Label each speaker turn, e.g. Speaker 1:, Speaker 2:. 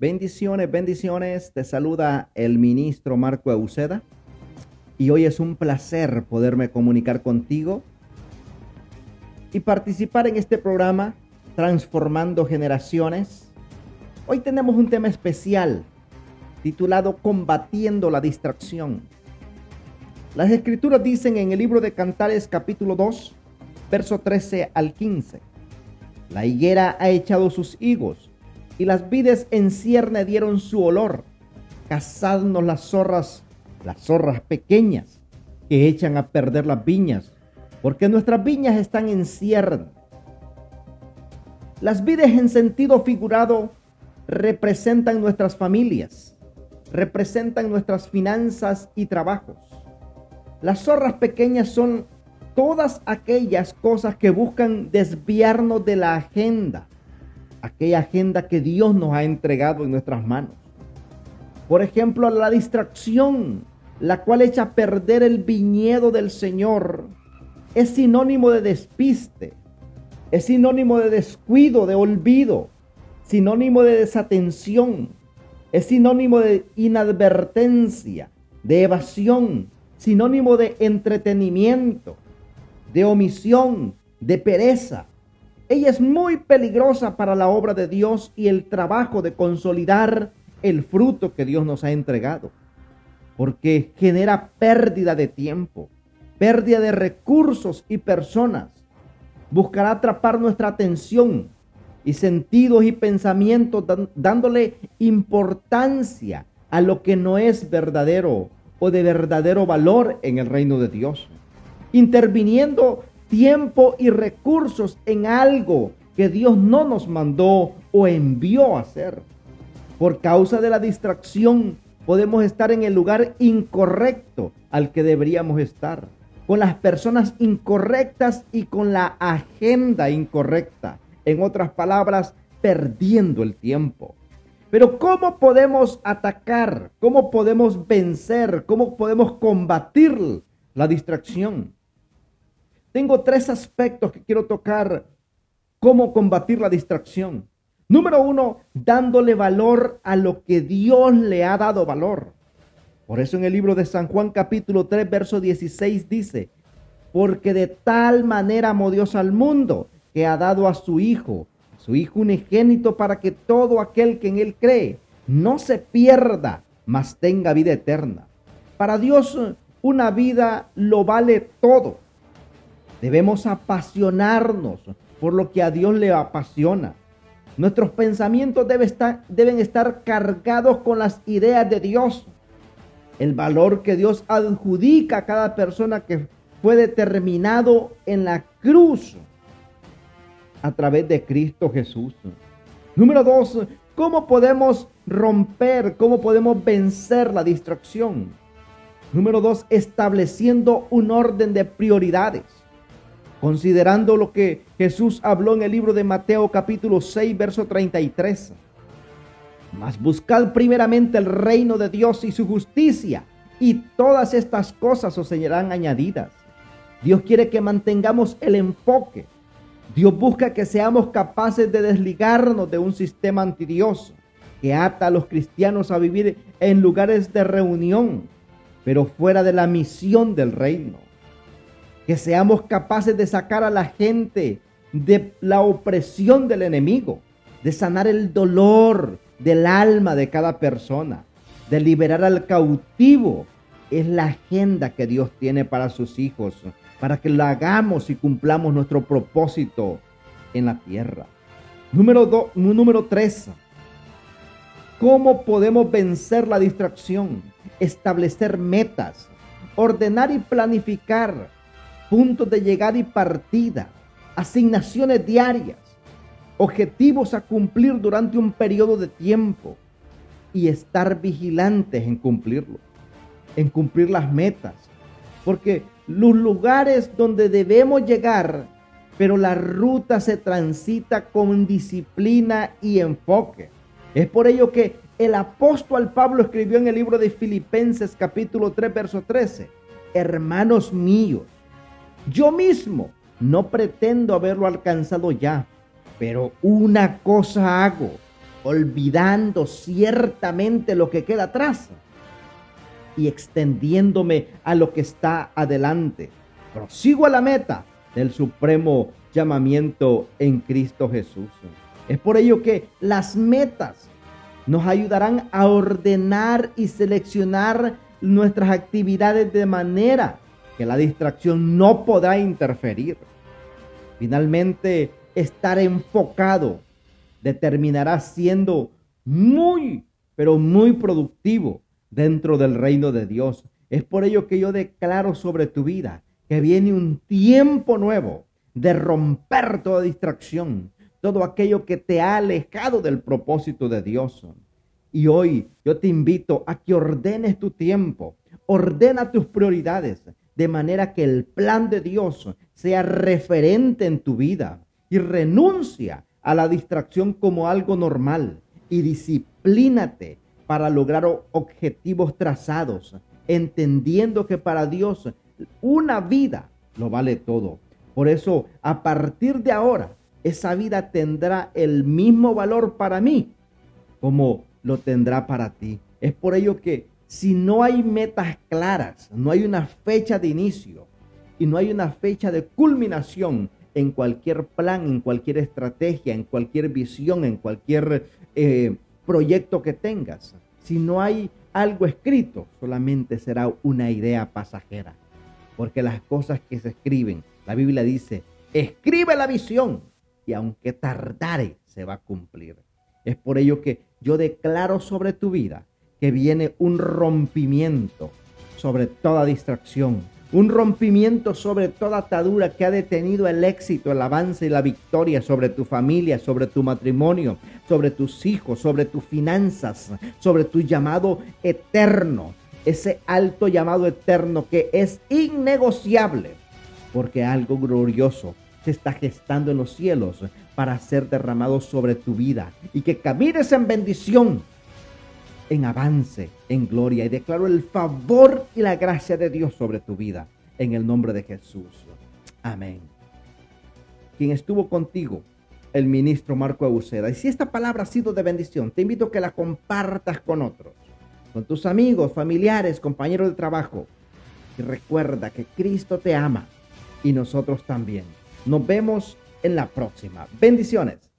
Speaker 1: Bendiciones, bendiciones. Te saluda el ministro Marco Euseda. Y hoy es un placer poderme comunicar contigo y participar en este programa Transformando Generaciones. Hoy tenemos un tema especial titulado Combatiendo la Distracción. Las escrituras dicen en el libro de Cantares capítulo 2, verso 13 al 15. La higuera ha echado sus higos y las vides en cierne dieron su olor. Cazadnos las zorras, las zorras pequeñas que echan a perder las viñas, porque nuestras viñas están en cierne. Las vides en sentido figurado representan nuestras familias, representan nuestras finanzas y trabajos. Las zorras pequeñas son todas aquellas cosas que buscan desviarnos de la agenda, aquella agenda que Dios nos ha entregado en nuestras manos. Por ejemplo, la distracción, la cual echa a perder el viñedo del Señor, es sinónimo de despiste, es sinónimo de descuido, de olvido, sinónimo de desatención, es sinónimo de inadvertencia, de evasión, sinónimo de entretenimiento, de omisión, de pereza, ella es muy peligrosa para la obra de Dios y el trabajo de consolidar el fruto que Dios nos ha entregado, porque genera pérdida de tiempo, pérdida de recursos y personas. Buscará atrapar nuestra atención y sentidos y pensamientos dándole importancia a lo que no es verdadero o de verdadero valor en el reino de Dios. Interviniendo tiempo y recursos en algo que Dios no nos mandó o envió a hacer. Por causa de la distracción podemos estar en el lugar incorrecto al que deberíamos estar, con las personas incorrectas y con la agenda incorrecta. En otras palabras, perdiendo el tiempo. Pero ¿cómo podemos atacar? ¿Cómo podemos vencer? ¿Cómo podemos combatir la distracción? Tengo tres aspectos que quiero tocar. Cómo combatir la distracción. Número uno, dándole valor a lo que Dios le ha dado valor. Por eso en el libro de San Juan capítulo 3, verso 16 dice, porque de tal manera amó Dios al mundo que ha dado a su Hijo, su Hijo unigénito, para que todo aquel que en Él cree no se pierda, mas tenga vida eterna. Para Dios una vida lo vale todo. Debemos apasionarnos por lo que a Dios le apasiona. Nuestros pensamientos deben estar cargados con las ideas de Dios. El valor que Dios adjudica a cada persona que fue determinado en la cruz a través de Cristo Jesús. Número dos, ¿cómo podemos romper, cómo podemos vencer la distracción? Número dos, estableciendo un orden de prioridades. Considerando lo que Jesús habló en el libro de Mateo capítulo 6, verso 33. Mas buscad primeramente el reino de Dios y su justicia, y todas estas cosas os serán añadidas. Dios quiere que mantengamos el enfoque. Dios busca que seamos capaces de desligarnos de un sistema antidioso que ata a los cristianos a vivir en lugares de reunión, pero fuera de la misión del reino que seamos capaces de sacar a la gente de la opresión del enemigo, de sanar el dolor del alma de cada persona, de liberar al cautivo. Es la agenda que Dios tiene para sus hijos, para que lo hagamos y cumplamos nuestro propósito en la tierra. Número, número tres, ¿cómo podemos vencer la distracción? Establecer metas, ordenar y planificar puntos de llegada y partida, asignaciones diarias, objetivos a cumplir durante un periodo de tiempo y estar vigilantes en cumplirlo, en cumplir las metas. Porque los lugares donde debemos llegar, pero la ruta se transita con disciplina y enfoque. Es por ello que el apóstol Pablo escribió en el libro de Filipenses capítulo 3, verso 13, hermanos míos, yo mismo no pretendo haberlo alcanzado ya, pero una cosa hago, olvidando ciertamente lo que queda atrás y extendiéndome a lo que está adelante. Prosigo a la meta del supremo llamamiento en Cristo Jesús. Es por ello que las metas nos ayudarán a ordenar y seleccionar nuestras actividades de manera que la distracción no podrá interferir. Finalmente, estar enfocado determinará siendo muy, pero muy productivo dentro del reino de Dios. Es por ello que yo declaro sobre tu vida que viene un tiempo nuevo de romper toda distracción, todo aquello que te ha alejado del propósito de Dios. Y hoy yo te invito a que ordenes tu tiempo, ordena tus prioridades, de manera que el plan de Dios sea referente en tu vida y renuncia a la distracción como algo normal y disciplínate para lograr objetivos trazados, entendiendo que para Dios una vida lo vale todo. Por eso, a partir de ahora, esa vida tendrá el mismo valor para mí como lo tendrá para ti. Es por ello que si no hay metas claras, no hay una fecha de inicio y no hay una fecha de culminación en cualquier plan, en cualquier estrategia, en cualquier visión, en cualquier eh, proyecto que tengas. Si no hay algo escrito, solamente será una idea pasajera. Porque las cosas que se escriben, la Biblia dice, escribe la visión y aunque tardare, se va a cumplir. Es por ello que yo declaro sobre tu vida que viene un rompimiento sobre toda distracción, un rompimiento sobre toda atadura que ha detenido el éxito, el avance y la victoria sobre tu familia, sobre tu matrimonio, sobre tus hijos, sobre tus finanzas, sobre tu llamado eterno, ese alto llamado eterno que es innegociable, porque algo glorioso se está gestando en los cielos para ser derramado sobre tu vida y que camines en bendición en avance, en gloria. Y declaro el favor y la gracia de Dios sobre tu vida. En el nombre de Jesús. Amén. Quien estuvo contigo, el ministro Marco Auceda. Y si esta palabra ha sido de bendición, te invito a que la compartas con otros, con tus amigos, familiares, compañeros de trabajo. Y recuerda que Cristo te ama y nosotros también. Nos vemos en la próxima. Bendiciones.